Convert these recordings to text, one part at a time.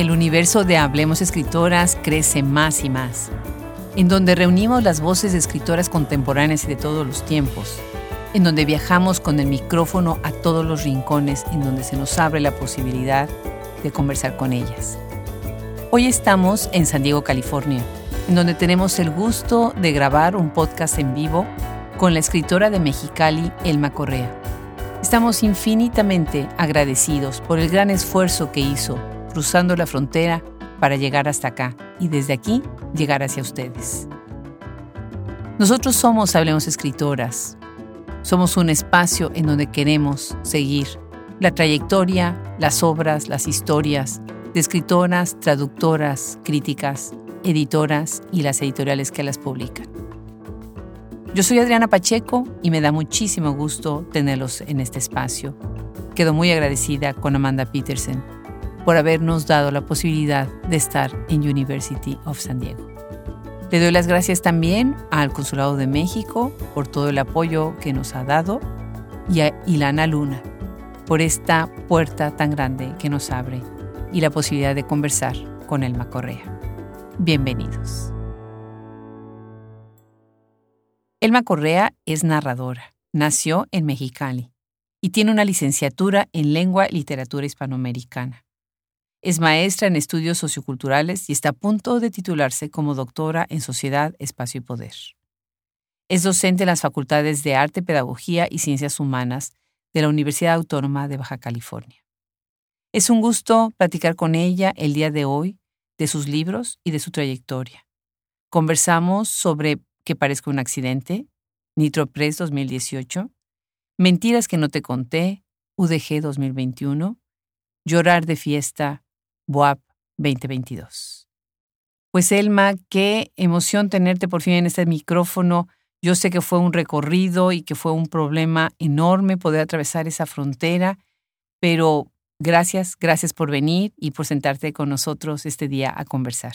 el universo de Hablemos Escritoras crece más y más, en donde reunimos las voces de escritoras contemporáneas y de todos los tiempos, en donde viajamos con el micrófono a todos los rincones, en donde se nos abre la posibilidad de conversar con ellas. Hoy estamos en San Diego, California, en donde tenemos el gusto de grabar un podcast en vivo con la escritora de Mexicali, Elma Correa. Estamos infinitamente agradecidos por el gran esfuerzo que hizo cruzando la frontera para llegar hasta acá y desde aquí llegar hacia ustedes. Nosotros somos Hablemos Escritoras. Somos un espacio en donde queremos seguir la trayectoria, las obras, las historias de escritoras, traductoras, críticas, editoras y las editoriales que las publican. Yo soy Adriana Pacheco y me da muchísimo gusto tenerlos en este espacio. Quedo muy agradecida con Amanda Peterson por habernos dado la posibilidad de estar en University of San Diego. Le doy las gracias también al Consulado de México por todo el apoyo que nos ha dado y a Ilana Luna por esta puerta tan grande que nos abre y la posibilidad de conversar con Elma Correa. Bienvenidos. Elma Correa es narradora. Nació en Mexicali y tiene una licenciatura en lengua y literatura hispanoamericana. Es maestra en estudios socioculturales y está a punto de titularse como doctora en Sociedad, Espacio y Poder. Es docente en las Facultades de Arte, Pedagogía y Ciencias Humanas de la Universidad Autónoma de Baja California. Es un gusto platicar con ella el día de hoy de sus libros y de su trayectoria. Conversamos sobre Que parezca un accidente, Nitro Press 2018, Mentiras que no te conté, UDG 2021, Llorar de fiesta, BOAP 2022. Pues Elma, qué emoción tenerte por fin en este micrófono. Yo sé que fue un recorrido y que fue un problema enorme poder atravesar esa frontera, pero gracias, gracias por venir y por sentarte con nosotros este día a conversar.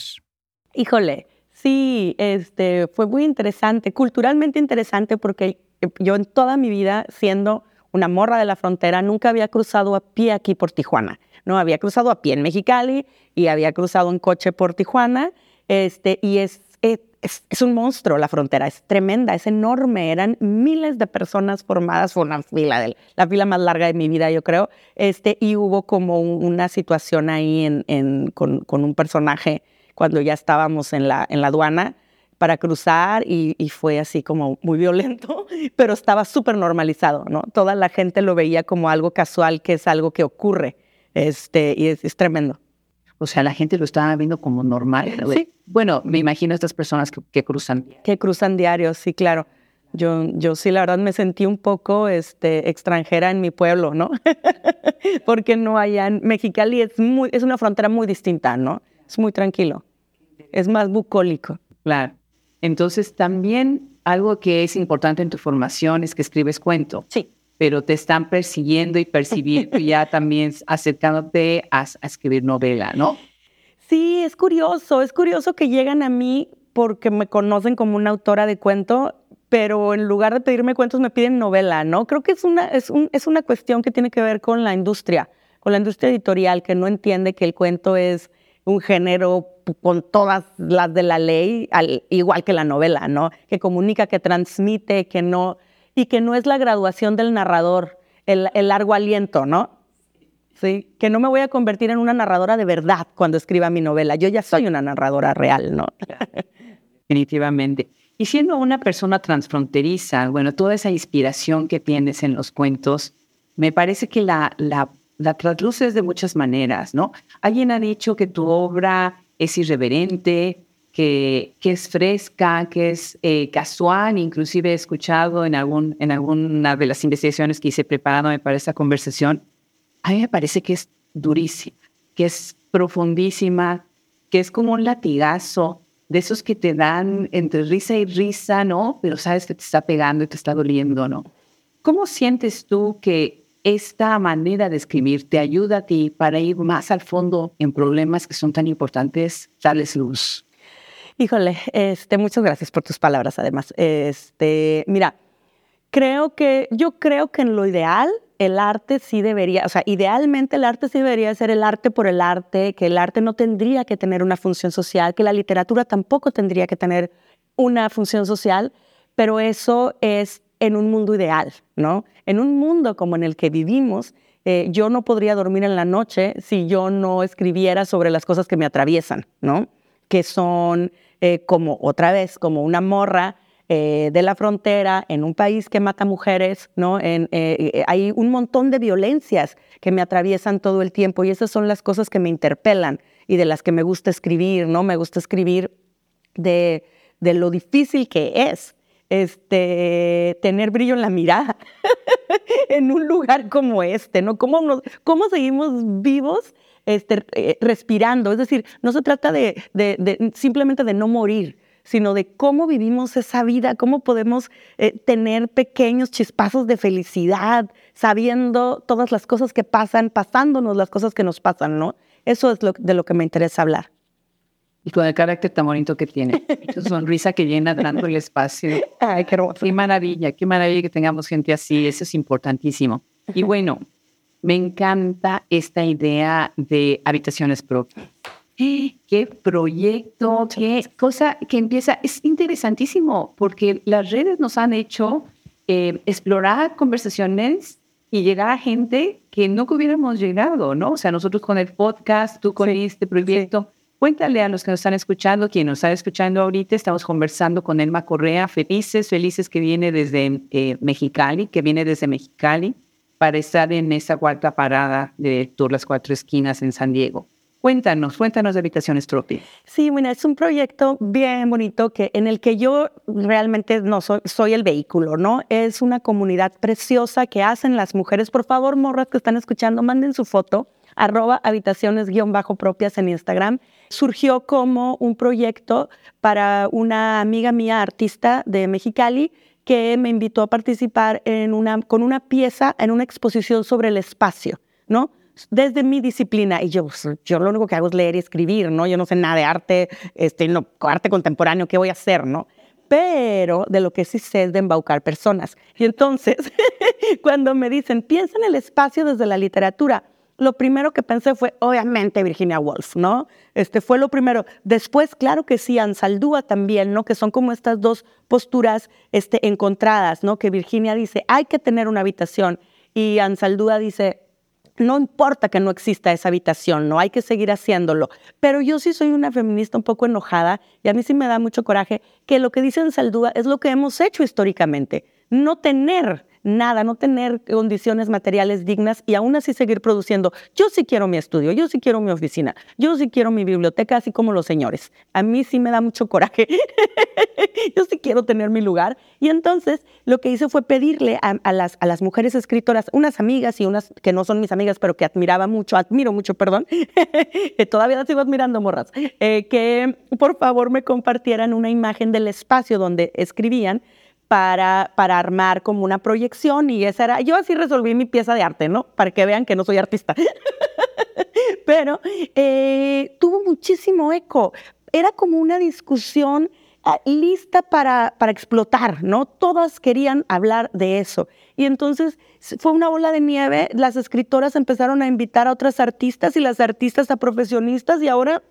Híjole, sí, este fue muy interesante, culturalmente interesante porque yo en toda mi vida siendo una morra de la frontera nunca había cruzado a pie aquí por Tijuana. ¿no? Había cruzado a pie en Mexicali y había cruzado en coche por Tijuana, este, y es, es, un monstruo la frontera, es tremenda, es enorme, eran miles de personas formadas, fue una fila, de, la fila más larga de mi vida, yo creo, este, y hubo como una situación ahí en, con, un personaje cuando ya estábamos en la, en la aduana, para cruzar y, fue así como muy violento, pero estaba súper normalizado, ¿no? Toda la gente lo veía como algo casual, que es algo que ocurre. Este, y es, tremendo. O sea, la gente lo estaba viendo como normal. Sí. Bueno, me imagino estas personas que, cruzan. Que cruzan diarios, sí, claro. Yo, yo sí, la verdad, me sentí un poco este, extranjera en mi pueblo, ¿no? Porque no hay... Mexicali es, muy, es una frontera muy distinta, ¿no? Es muy tranquilo. Es más bucólico. Claro. Entonces, también algo que es importante en tu formación es que escribes cuento. Sí pero te están persiguiendo y percibiendo ya también acercándote a, escribir novela, ¿no? Sí, es curioso, es curioso que llegan a mí porque me conocen como una autora de cuento, pero en lugar de pedirme cuentos me piden novela, ¿no? Creo que es una, es, un, es una cuestión que tiene que ver con la industria, con la industria editorial, que no entiende que el cuento es un género con todas las de la ley, igual que la novela, ¿no? Que comunica, que transmite, que no y que no es la graduación del narrador, el, largo aliento, ¿no? Sí, que no me voy a convertir en una narradora de verdad cuando escriba mi novela. Yo ya soy una narradora real, ¿no? Definitivamente. Y siendo una persona transfronteriza, bueno, toda esa inspiración que tienes en los cuentos, me parece que la, la, la traduces de muchas maneras, ¿no? Alguien ha dicho que tu obra es irreverente, que, es fresca, que es eh, casual, inclusive he escuchado en, algún, en alguna de las investigaciones que hice preparándome para esta conversación, a mí me parece que es durísima, que es profundísima, que es como un latigazo de esos que te dan entre risa y risa, ¿no? Pero sabes que te está pegando y te está doliendo, ¿no? ¿Cómo sientes tú que esta manera de escribir te ayuda a ti para ir más al fondo en problemas que son tan importantes, darles luz? Híjole, este, muchas gracias por tus palabras, además. Este, mira, creo que, yo creo que en lo ideal el arte sí debería, o sea, idealmente el arte sí debería ser el arte por el arte, que el arte no tendría que tener una función social, que la literatura tampoco tendría que tener una función social, pero eso es en un mundo ideal, ¿no? En un mundo como en el que vivimos, eh, yo no podría dormir en la noche si yo no escribiera sobre las cosas que me atraviesan, ¿no? Que son eh, como, otra vez, como una morra eh, de la frontera, en un país que mata mujeres, ¿no? hay un montón de violencias que me atraviesan todo el tiempo y esas son las cosas que me interpelan y de las que me gusta escribir, ¿no? Me gusta escribir de, de lo difícil que es este, tener brillo en la mirada en un lugar como este, ¿no? ¿Cómo, cómo seguimos vivos este, eh, respirando? Es decir, no se trata de, simplemente de no morir, sino de cómo vivimos esa vida, cómo podemos eh, tener pequeños chispazos de felicidad, sabiendo todas las cosas que pasan, pasándonos las cosas que nos pasan, ¿no? Eso es de lo que me interesa hablar y con el carácter tan bonito que tiene. Su sonrisa que llena tanto el espacio. Ay, qué hermoso. Qué maravilla, qué maravilla que tengamos gente así, eso es importantísimo. Y bueno, me encanta esta idea de habitaciones propias. Qué proyecto, qué cosa que empieza, es interesantísimo porque las redes nos han hecho eh, explorar conversaciones y llegar a gente que no hubiéramos llegado, ¿no? O sea, nosotros con el podcast, tú con este proyecto, Cuéntale a los que nos están escuchando, quien nos está escuchando ahorita, estamos conversando con Elma Correa, felices, felices que viene desde eh, Mexicali, que viene desde Mexicali para estar en esa cuarta parada de Tour Las Cuatro Esquinas en San Diego. Cuéntanos, cuéntanos de Habitaciones Tropi. Sí, bueno, es un proyecto bien bonito que, en el que yo realmente no soy, soy el vehículo, ¿no? Es una comunidad preciosa que hacen las mujeres. Por favor, morras que están escuchando, manden su foto arroba habitaciones-propias en Instagram, surgió como un proyecto para una amiga mía, artista de Mexicali, que me invitó a participar en una, con una pieza en una exposición sobre el espacio, ¿no? Desde mi disciplina, y yo, pues, yo lo único que hago es leer y escribir, ¿no? Yo no sé nada de arte, este, no, arte contemporáneo, ¿qué voy a hacer, no? pero de lo que sí sé es de embaucar personas. Y entonces, cuando me dicen, piensa en el espacio desde la literatura, lo primero que pensé fue, obviamente, Virginia Woolf, ¿no? Este fue lo primero. Después, claro que sí, Ansaldúa también, ¿no? Que son como estas dos posturas este, encontradas, ¿no? Que Virginia dice, hay que tener una habitación. Y Ansaldúa dice, no importa que no exista esa habitación, no hay que seguir haciéndolo. Pero yo sí soy una feminista un poco enojada y a mí sí me da mucho coraje que lo que dice Ansaldúa es lo que hemos hecho históricamente, no tener nada, no tener condiciones materiales dignas y aún así seguir produciendo. Yo sí quiero mi estudio, yo sí quiero mi oficina, yo sí quiero mi biblioteca, así como los señores. A mí sí me da mucho coraje. yo sí quiero tener mi lugar. Y entonces lo que hice fue pedirle a, las, a las mujeres escritoras, unas amigas y unas que no son mis amigas, pero que admiraba mucho, admiro mucho, perdón, todavía las sigo admirando, morras, eh, que por favor me compartieran una imagen del espacio donde escribían para, para armar como una proyección y esa era, yo así resolví mi pieza de arte, ¿no? Para que vean que no soy artista. Pero eh, tuvo muchísimo eco. Era como una discusión ah, lista para, para explotar, ¿no? Todas querían hablar de eso. Y entonces fue una bola de nieve, las escritoras empezaron a invitar a otras artistas y las artistas a profesionistas y ahora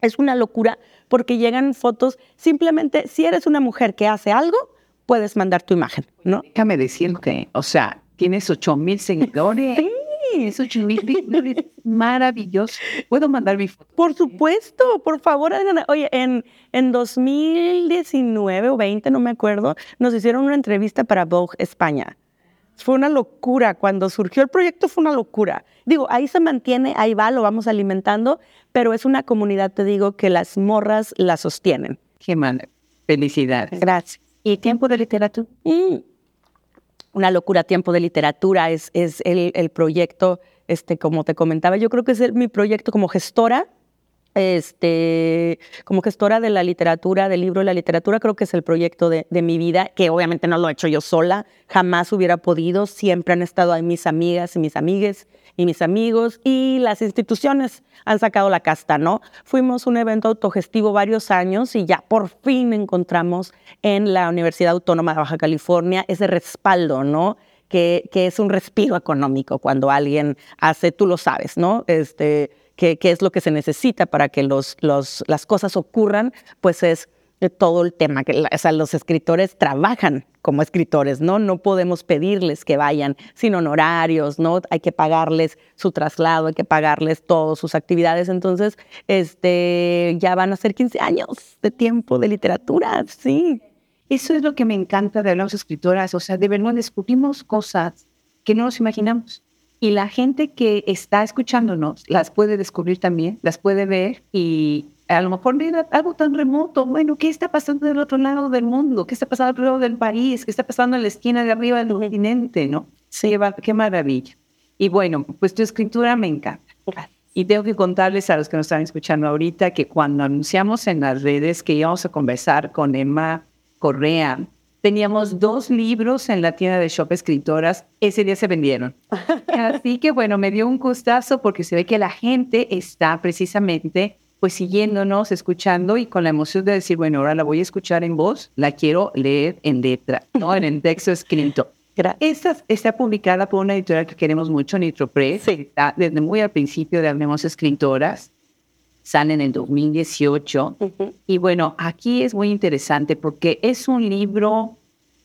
es una locura porque llegan fotos, simplemente si eres una mujer que hace algo, puedes mandar tu imagen, ¿no? Déjame decirte, o sea, tienes 8 mil seguidores. Sí. Es 8 mil maravilloso. ¿Puedo mandar mi foto? Por supuesto, por favor. Oye, en, en 2019 o 20, no me acuerdo, nos hicieron una entrevista para Vogue España. Fue una locura. Cuando surgió el proyecto fue una locura. Digo, ahí se mantiene, ahí va, lo vamos alimentando, pero es una comunidad, te digo, que las morras la sostienen. Qué mal. Felicidades. Gracias. ¿Y tiempo de literatura? Mm. Una locura, tiempo de literatura es, es el, el, proyecto, este, como te comentaba, yo creo que es mi proyecto como gestora este, como gestora de la literatura, del libro de la literatura, creo que es el proyecto de, mi vida, que obviamente no lo he hecho yo sola, jamás hubiera podido, siempre han estado ahí mis amigas y mis amigues y mis amigos y las instituciones han sacado la casta, ¿no? Fuimos un evento autogestivo varios años y ya por fin encontramos en la Universidad Autónoma de Baja California ese respaldo, ¿no? que, que es un respiro económico cuando alguien hace, tú lo sabes, ¿no? Este, qué, es lo que se necesita para que los, los, las cosas ocurran, pues es todo el tema, que o sea, los escritores trabajan como escritores, ¿no? No podemos pedirles que vayan sin honorarios, ¿no? Hay que pagarles su traslado, hay que pagarles todas sus actividades. Entonces, este, ya van a ser 15 años de tiempo de literatura, sí. Eso es lo que me encanta de las escritoras, o sea, de verdad descubrimos cosas que no nos imaginamos. Y la gente que está escuchándonos las puede descubrir también, las puede ver y a lo mejor mira algo tan remoto. Bueno, ¿qué está pasando del otro lado del mundo? ¿Qué está pasando del otro lado del país? ¿Qué está pasando en la esquina de arriba del continente? ¿No? Sí, qué maravilla. Y bueno, pues tu escritura me encanta. Y tengo que contarles a los que nos están escuchando ahorita que cuando anunciamos en las redes que íbamos a conversar con Emma Correa, Teníamos dos libros en la tienda de Shop Escritoras. Ese día se vendieron. Así que bueno, me dio un gustazo porque se ve que la gente está precisamente pues siguiéndonos, escuchando y con la emoción de decir, bueno, ahora la voy a escuchar en voz, la quiero leer en letra, ¿no? En el texto escrito. Esta está publicada por una editorial que queremos mucho, Nitro Press. Está desde muy al principio de Hablemos Escritoras sale en el 2018. Y bueno, aquí es muy interesante porque es un libro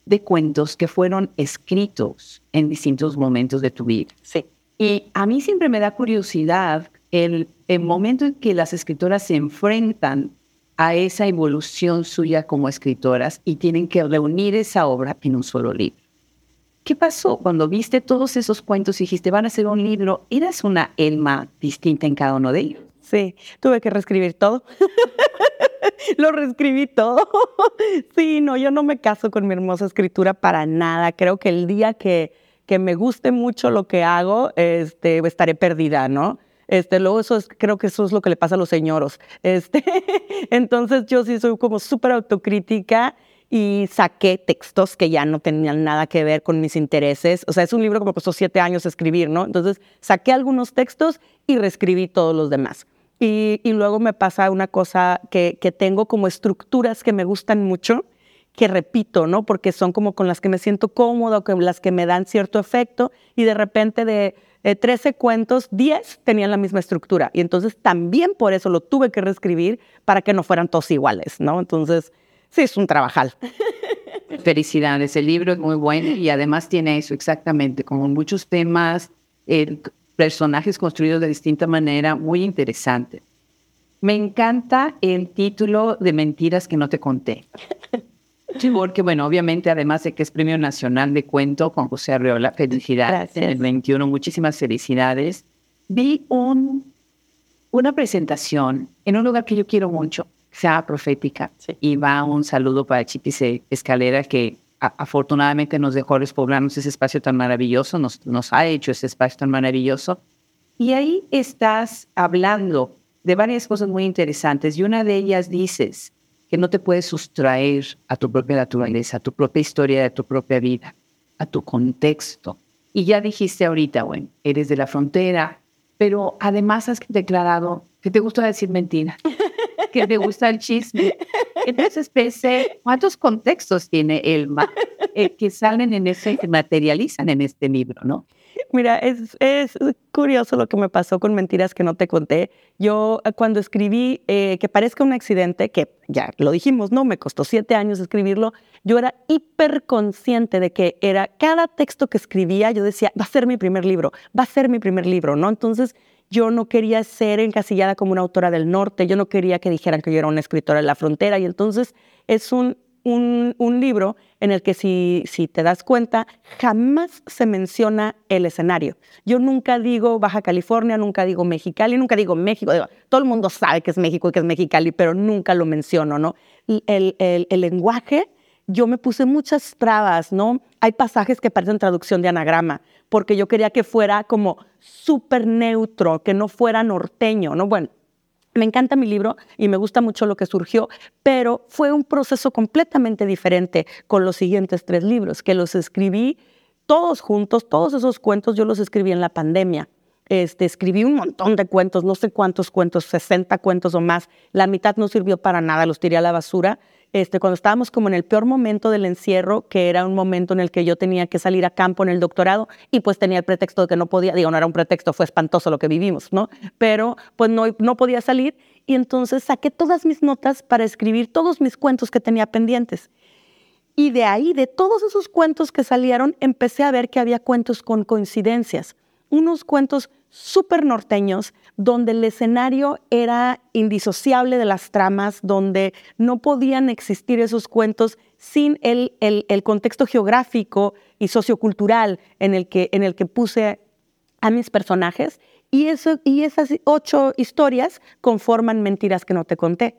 de cuentos que fueron escritos en distintos momentos de tu vida. Sí. Y a mí siempre me da curiosidad el, el momento en que las escritoras se enfrentan a esa evolución suya como escritoras y tienen que reunir esa obra en un solo libro. ¿Qué pasó cuando viste todos esos cuentos y dijiste, van a ser un libro? ¿Eras una Elma distinta en cada uno de ellos? Sí, tuve que reescribir todo. Lo reescribí todo. sí, no, yo no me caso con mi hermosa escritura para nada. Creo que el día que, que me guste mucho lo que hago, este, estaré perdida, ¿no? Este, luego eso es, creo que eso es lo que le pasa a los señoros. Este, entonces yo sí soy como súper autocrítica y saqué textos que ya no tenían nada que ver con mis intereses. O sea, es un libro que me costó siete años escribir, ¿no? Entonces saqué algunos textos y reescribí todos los demás. Y, luego me pasa una cosa que, tengo como estructuras que me gustan mucho, que repito, ¿no? Porque son como con las que me siento cómodo, con las que me dan cierto efecto, y de repente de, 13 cuentos, 10 tenían la misma estructura. Y entonces también por eso lo tuve que reescribir para que no fueran todos iguales, ¿no? Entonces, sí, es un trabajal. Felicidades, el libro es muy bueno y además tiene eso exactamente, como muchos temas, personajes construidos de distinta manera, muy interesante. Me encanta el título de Mentiras que no te conté. Porque, bueno, obviamente, además de que es Premio Nacional de Cuento con José Arreola, felicidades en el 21, muchísimas felicidades. Vi un, una presentación en un lugar que yo quiero mucho, sea Profética, y va un saludo para Chipis Escalera, que afortunadamente nos dejó despoblarnos ese espacio tan maravilloso, nos, nos ha hecho ese espacio tan maravilloso. Y ahí estás hablando de varias cosas muy interesantes y una de ellas dices que no te puedes sustraer a tu propia naturaleza, a tu propia historia, a tu propia vida, a tu contexto. Y ya dijiste ahorita, bueno, eres de la frontera, pero además has declarado que te gusta decir mentira, que te gusta el chisme. Entonces pensé, ¿cuántos contextos tiene Elma eh, que salen en ese, que materializan en este libro, no? Mira, es, curioso lo que me pasó con Mentiras que no te conté. Yo eh, cuando escribí eh, que parezca un accidente, que ya lo dijimos, ¿no? Me costó siete años escribirlo, yo era hiper consciente de que era cada texto que escribía, yo decía, va a ser mi primer libro, va a ser mi primer libro, ¿no? Entonces yo no quería ser encasillada como una autora del norte, yo no quería que dijeran que yo era una escritora de la frontera y entonces es un, un, libro en el que si, si te das cuenta, jamás se menciona el escenario. Yo nunca digo Baja California, nunca digo Mexicali, nunca digo México. todo el mundo sabe que es México y que es Mexicali, pero nunca lo menciono, ¿no? El, el, lenguaje yo me puse muchas trabas, ¿no? Hay pasajes que parecen traducción de anagrama, porque yo quería que fuera como súper neutro, que no fuera norteño, ¿no? Bueno, me encanta mi libro y me gusta mucho lo que surgió, pero fue un proceso completamente diferente con los siguientes tres libros, que los escribí todos juntos, todos esos cuentos yo los escribí en la pandemia. Este, escribí un montón de cuentos, no sé cuántos cuentos, 60 cuentos o más. La mitad no sirvió para nada, los tiré a la basura este, cuando estábamos como en el peor momento del encierro, que era un momento en el que yo tenía que salir a campo en el doctorado y pues tenía el pretexto de que no podía, digo, no era un pretexto, fue espantoso lo que vivimos, ¿no? Pero pues no, no podía salir y entonces saqué todas mis notas para escribir todos mis cuentos que tenía pendientes. Y de ahí, de todos esos cuentos que salieron, empecé a ver que había cuentos con coincidencias, unos cuentos súper norteños, donde el escenario era indisociable de las tramas, donde no podían existir esos cuentos sin el, el, contexto geográfico y sociocultural en el, que, en el que puse a mis personajes. Y, eso, y esas ocho historias conforman mentiras que no te conté.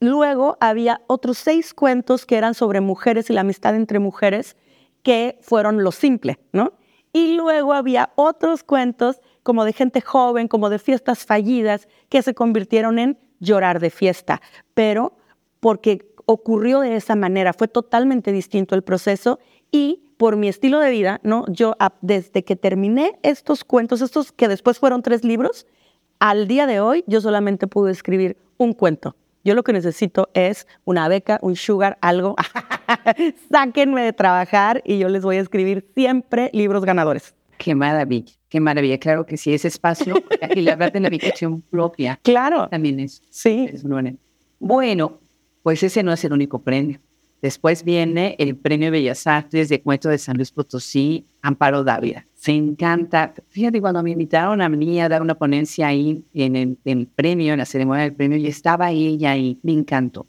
Luego había otros seis cuentos que eran sobre mujeres y la amistad entre mujeres, que fueron lo simple, ¿no? Y luego había otros cuentos como de gente joven, como de fiestas fallidas, que se convirtieron en llorar de fiesta. Pero porque ocurrió de esa manera, fue totalmente distinto el proceso y por mi estilo de vida, ¿no? Yo desde que terminé estos cuentos, estos que después fueron tres libros, al día de hoy yo solamente pude escribir un cuento. Yo lo que necesito es una beca, un sugar, algo. Sáquenme de trabajar y yo les voy a escribir siempre libros ganadores. Qué maravilla, qué maravilla. Claro que sí, ese espacio y la verdad de navegación propia. Claro. También es. Sí. bueno, pues ese no es el único premio. Después viene el Premio Bellas Artes de Cuento de San Luis Potosí, Amparo Dávila. Se encanta. Fíjate, cuando me invitaron a mí a dar una ponencia ahí en el, premio, en la ceremonia del premio, y estaba ella ahí, me encantó.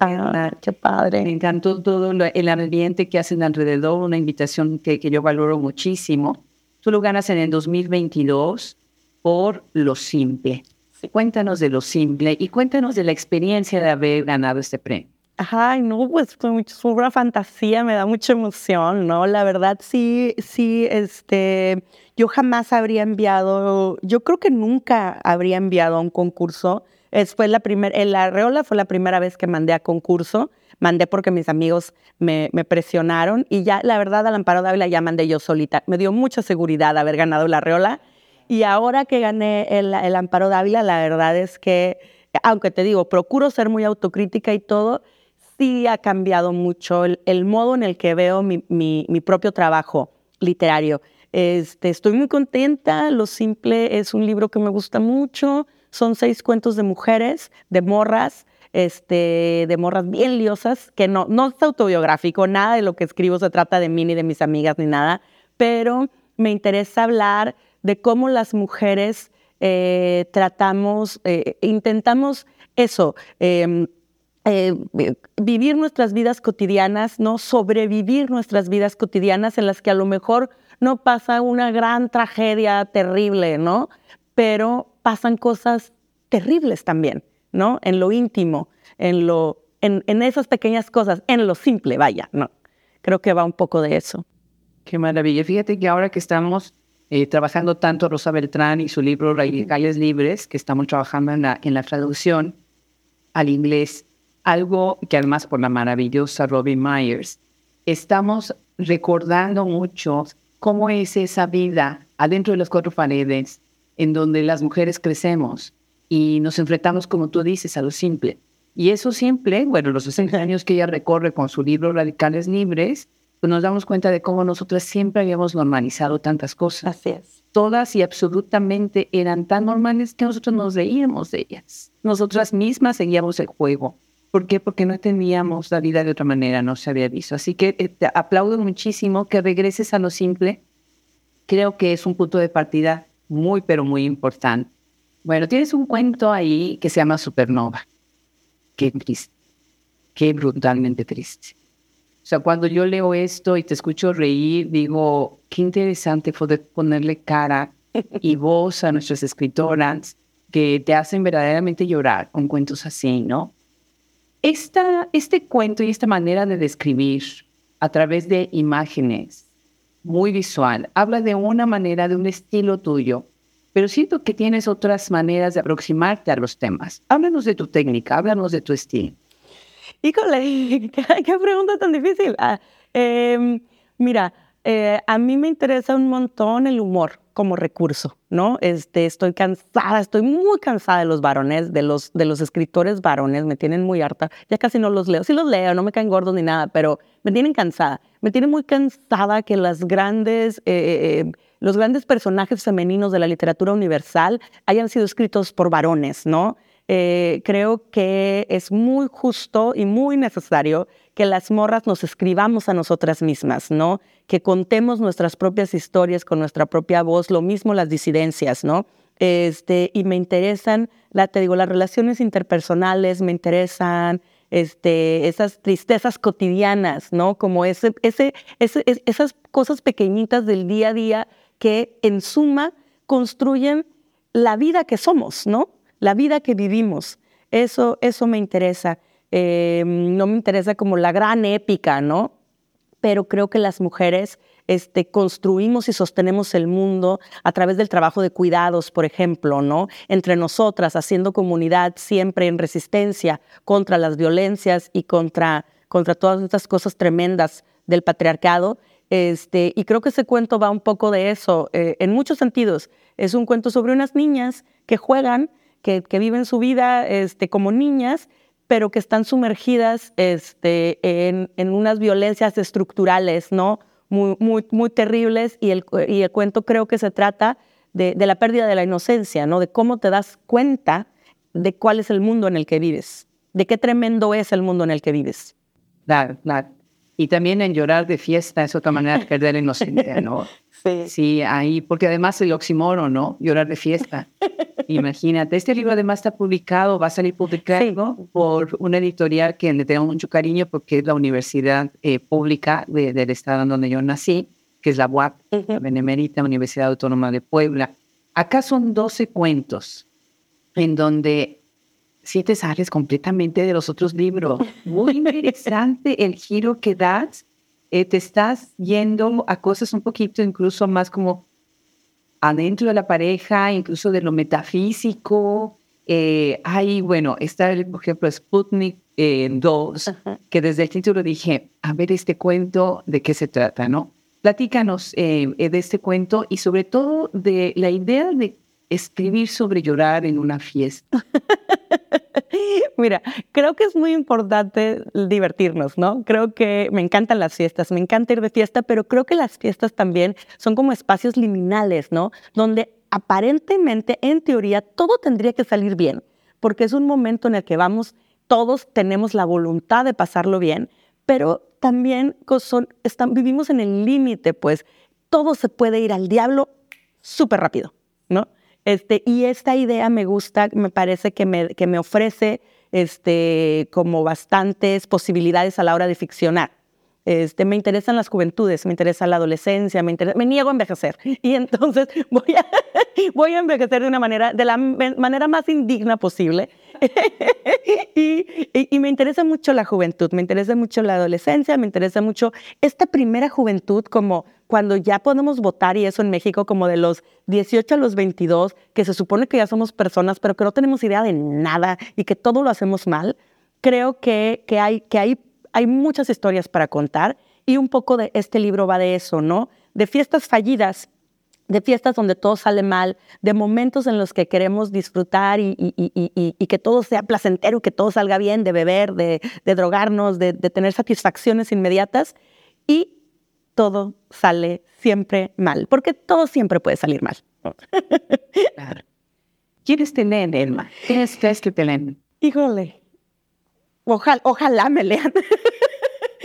Ah, qué padre. Me encantó todo el ambiente que hacen alrededor, una invitación que, que yo valoro muchísimo. Tú lo ganas en el 2022 por lo simple. Cuéntanos de lo simple y cuéntanos de la experiencia de haber ganado este premio. Ay, no, pues fue una fantasía, me da mucha emoción, ¿no? La verdad, sí, sí, este, yo jamás habría enviado, yo creo que nunca habría enviado a un concurso. Es, fue la primera, en la Arreola fue la primera vez que mandé a concurso mandé porque mis amigos me, presionaron y ya, la verdad, al Amparo Dávila ya mandé yo solita. Me dio mucha seguridad haber ganado la Reola. Y ahora que gané el, Amparo Dávila, la verdad es que, aunque te digo, procuro ser muy autocrítica y todo, sí ha cambiado mucho el, modo en el que veo mi, mi, propio trabajo literario. Este, estoy muy contenta, Lo Simple es un libro que me gusta mucho, son seis cuentos de mujeres, de morras, este, de morras bien liosas, que no, no es autobiográfico, nada de lo que escribo se trata de mí ni de mis amigas ni nada, pero me interesa hablar de cómo las mujeres eh, tratamos, eh, intentamos eso, em, eh, vivir nuestras vidas cotidianas, ¿no? Sobrevivir nuestras vidas cotidianas en las que a lo mejor no pasa una gran tragedia terrible, ¿no? Pero pasan cosas terribles también. ¿no? En lo íntimo, en, lo, en, esas pequeñas cosas, en lo simple, vaya, ¿no? Creo que va un poco de eso. Qué maravilla. Fíjate que ahora que estamos eh, trabajando tanto Rosa Beltrán y su libro Calles Libres, que estamos trabajando en la, en la traducción al inglés, algo que además por la maravillosa Robin Myers, estamos recordando mucho cómo es esa vida adentro de las cuatro paredes en donde las mujeres crecemos y nos enfrentamos, como tú dices, a lo simple. Y eso simple, bueno, los 60 años que ella recorre con su libro Radicales Libres, pues nos damos cuenta de cómo nosotras siempre habíamos normalizado tantas cosas. Así es. Todas y absolutamente eran tan normales que nosotros nos reíamos de ellas. Nosotras mismas seguíamos el juego. ¿Por qué? Porque no teníamos la vida de otra manera, no se había visto. Así que eh, te aplaudo muchísimo que regreses a lo simple. Creo que es un punto de partida muy, pero muy importante. Bueno, tienes un cuento ahí que se llama Supernova. Qué triste. Qué brutalmente triste. O sea, cuando yo leo esto y te escucho reír, digo, qué interesante poder ponerle cara y voz a nuestras escritoras que te hacen verdaderamente llorar con cuentos así, ¿no? Esta, este cuento y esta manera de describir a través de imágenes muy visual habla de una manera, de un estilo tuyo pero siento que tienes otras maneras de aproximarte a los temas. Háblanos de tu técnica, háblanos de tu estilo. Híjole, qué, pregunta tan difícil. Ah, em, mira, eh, a mí me interesa un montón el humor, como recurso, ¿no? Este, estoy cansada, estoy muy cansada de los varones, de los, de los escritores varones, me tienen muy harta, ya casi no los leo, sí los leo, no me caen gordos ni nada, pero me tienen cansada, me tienen muy cansada que las grandes, eh, eh, eh, los grandes personajes femeninos de la literatura universal hayan sido escritos por varones, ¿no? creo que es muy justo y muy necesario que las morras nos escribamos a nosotras mismas, ¿no? Que contemos nuestras propias historias con nuestra propia voz, lo mismo las disidencias, ¿no? Este, y me interesan, la, te digo, las relaciones interpersonales, me interesan este, esas tristezas cotidianas, ¿no? Como ese, ese, esas cosas pequeñitas del día a día que en suma construyen la vida que somos, ¿no? La vida que vivimos. Eso, eso me interesa. Em, no me interesa como la gran épica, ¿no? Pero creo que las mujeres este, construimos y sostenemos el mundo a través del trabajo de cuidados, por ejemplo, ¿no? Entre nosotras, haciendo comunidad siempre en resistencia contra las violencias y contra, contra todas estas cosas tremendas del patriarcado. Este, y creo que ese cuento va un poco de eso, eh, en muchos sentidos. Es un cuento sobre unas niñas que juegan, que, que viven su vida este, como niñas pero que están sumergidas este, en, unas violencias estructurales, ¿no? Muy, muy, muy terribles y el, y el cuento creo que se trata de, de, la pérdida de la inocencia, ¿no? De cómo te das cuenta de cuál es el mundo en el que vives, de qué tremendo es el mundo en el que vives. Claro, claro. Y también en llorar de fiesta es otra manera de perder la inocencia, ¿no? Sí. Sí, ahí, porque además el oxímoron, ¿no? Llorar de fiesta. Imagínate, este libro además está publicado, va a salir publicado por una editorial que le tengo mucho cariño porque es la Universidad eh, Pública del Estado en donde yo nací, que es la UAP, la Benemérita Universidad Autónoma de Puebla. Acá son 12 cuentos en donde sí te sales completamente de los otros libros. Muy interesante el giro que das. Eh, te estás yendo a cosas un poquito incluso más como adentro de la pareja, incluso de lo metafísico. Eh, hay, bueno, está, por ejemplo, Sputnik 2, eh, que desde el título dije, a ver este cuento, ¿de qué se trata, no? Platícanos eh, de este cuento y sobre todo de la idea de escribir sobre llorar en una fiesta. Mira, creo que es muy importante divertirnos, ¿no? Creo que me encantan las fiestas, me encanta ir de fiesta, pero creo que las fiestas también son como espacios liminales, ¿no? Donde aparentemente, en teoría, todo tendría que salir bien, porque es un momento en el que vamos, todos tenemos la voluntad de pasarlo bien, pero también vivimos en el límite, pues todo se puede ir al diablo súper rápido, ¿no? Este, y esta idea me gusta, me parece que me, que me ofrece este, como bastantes posibilidades a la hora de ficcionar. Este, me interesan las juventudes, me interesa la adolescencia, me, me niego a envejecer. Y entonces voy a, voy a envejecer de una manera, de la manera más indigna posible. y, y, me interesa mucho la juventud, me interesa mucho la adolescencia, me interesa mucho esta primera juventud como cuando ya podemos votar y eso en México como de los 18 a los 22, que se supone que ya somos personas, pero que no tenemos idea de nada y que todo lo hacemos mal, creo que, que, hay, que hay, hay muchas historias para contar y un poco de este libro va de eso, ¿no? De fiestas fallidas, de fiestas donde todo sale mal, de momentos en los que queremos disfrutar y, y, y, y que todo sea placentero, que todo salga bien, de beber, de, de drogarnos, de, de, tener satisfacciones inmediatas. Y todo sale siempre mal, porque todo siempre puede salir mal. Claro. ¿Quieres tener, Elma? ¿Quieres que te leen? Híjole, ojalá, ojalá me lean.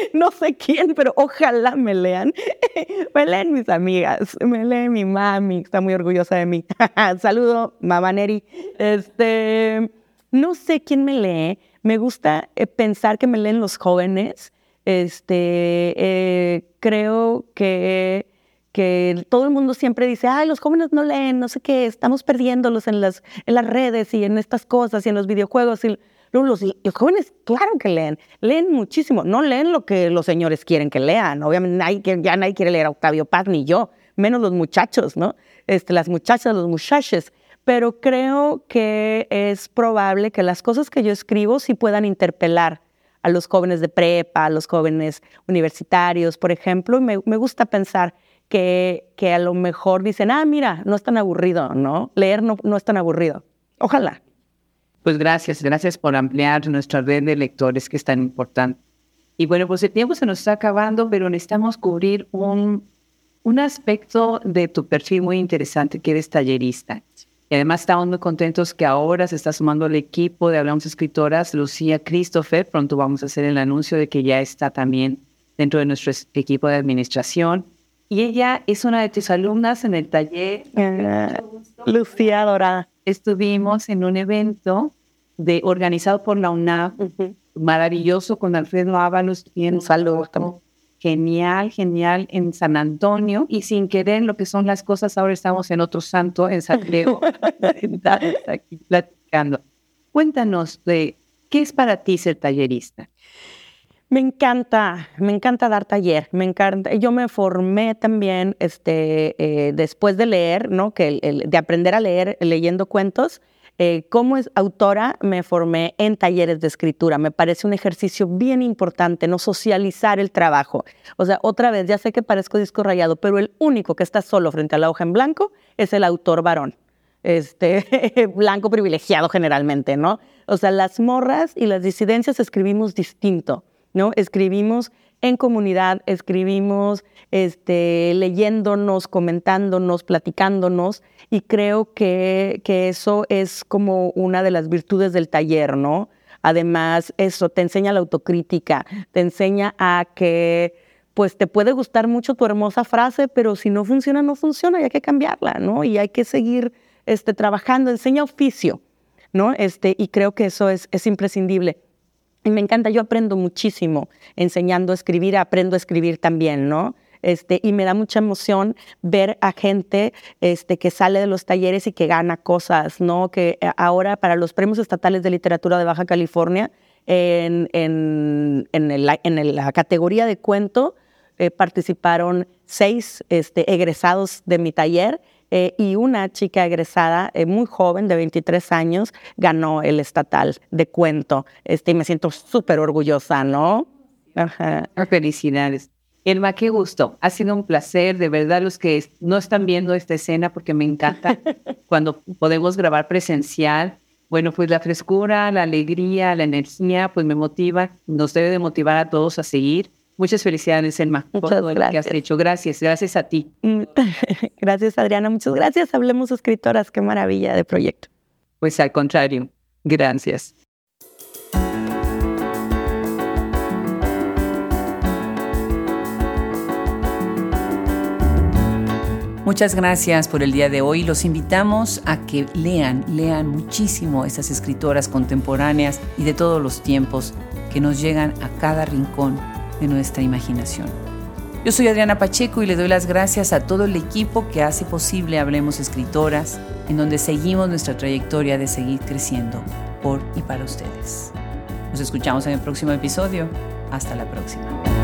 no sé quién, pero ojalá me lean. me leen mis amigas, me lee mi mami, está muy orgullosa de mí. Saludo, mamá Neri. Este, no sé quién me lee. Me gusta eh, pensar que me leen los jóvenes este, eh, creo que, que todo el mundo siempre dice, ay, los jóvenes no leen, no sé qué, estamos perdiéndolos en las, en las redes y en estas cosas y en los videojuegos. Y, los, jóvenes, claro que leen, leen muchísimo, no leen lo que los señores quieren que lean. Obviamente ya nadie quiere leer a Octavio Paz ni yo, menos los muchachos, ¿no? Este, las muchachas, los muchachos. Pero creo que es probable que las cosas que yo escribo sí puedan interpelar a los jóvenes de prepa, a los jóvenes universitarios, por ejemplo. Me, me gusta pensar que, que a lo mejor dicen, ah, mira, no es tan aburrido, ¿no? Leer no es tan aburrido. Ojalá. Pues gracias, gracias por ampliar nuestra red de lectores que es tan importante. Y bueno, pues el tiempo se nos está acabando, pero necesitamos cubrir un, un aspecto de tu perfil muy interesante, que eres tallerista. Y además estamos muy contentos que ahora se está sumando el equipo de Hablamos Escritoras, Lucía Christopher. Pronto vamos a hacer el anuncio de que ya está también dentro de nuestro equipo de administración. Y ella es una de tus alumnas en el taller. Lucía Dorada. Estuvimos en un evento de, organizado por la UNAV, maravilloso, con Alfredo Ábalos. Un saludo Genial, genial en San Antonio y sin querer lo que son las cosas, ahora estamos en otro santo, en San Diego, aquí platicando. Cuéntanos de qué es para ti ser tallerista. Me encanta, me encanta dar taller, me encanta. Yo me formé también, este, eh, después de leer, ¿no? Que de aprender a leer leyendo cuentos. Eh, como es autora me formé en talleres de escritura. Me parece un ejercicio bien importante, no socializar el trabajo. O sea, otra vez, ya sé que parezco disco rayado, pero el único que está solo frente a la hoja en blanco es el autor varón. Este, blanco privilegiado generalmente, ¿no? O sea, las morras y las disidencias escribimos distinto, Escribimos en comunidad, escribimos este, leyéndonos, comentándonos, platicándonos, y creo que, que eso es como una de las virtudes del taller, ¿no? Además, eso te enseña la autocrítica, te enseña a que pues te puede gustar mucho tu hermosa frase, pero si no funciona, no funciona y hay que cambiarla, ¿no? Y hay que seguir este, trabajando, enseña oficio, ¿no? Este, y creo que eso es, es imprescindible. Y me encanta, yo aprendo muchísimo enseñando a escribir, aprendo a escribir también, ¿no? Este, y me da mucha emoción ver a gente este, que sale de los talleres y que gana cosas, ¿no? Que eh, ahora para los premios estatales de literatura de Baja California, en, en, en, la categoría de cuento, eh, participaron seis este, egresados de mi taller eh, y una chica egresada eh, muy joven, de 23 años, ganó el estatal de cuento. Este, y me siento súper orgullosa, ¿no? Ajá. Ah, felicidades. Elma, qué gusto. Ha sido un placer, de verdad, los que no están viendo esta escena, porque me encanta cuando podemos grabar presencial. Bueno, pues la frescura, la alegría, la energía, pues me motiva, nos debe de motivar a todos a seguir. Muchas felicidades, Elma, por todo lo que has hecho. Gracias, gracias a ti. Gracias, Adriana. Muchas gracias. Hablemos escritoras. Qué maravilla de proyecto. Pues al contrario, gracias. Muchas gracias por el día de hoy. Los invitamos a que lean, lean muchísimo esas escritoras contemporáneas y de todos los tiempos que nos llegan a cada rincón de nuestra imaginación. Yo soy Adriana Pacheco y le doy las gracias a todo el equipo que hace posible Hablemos Escritoras, en donde seguimos nuestra trayectoria de seguir creciendo por y para ustedes. Nos escuchamos en el próximo episodio. Hasta la próxima.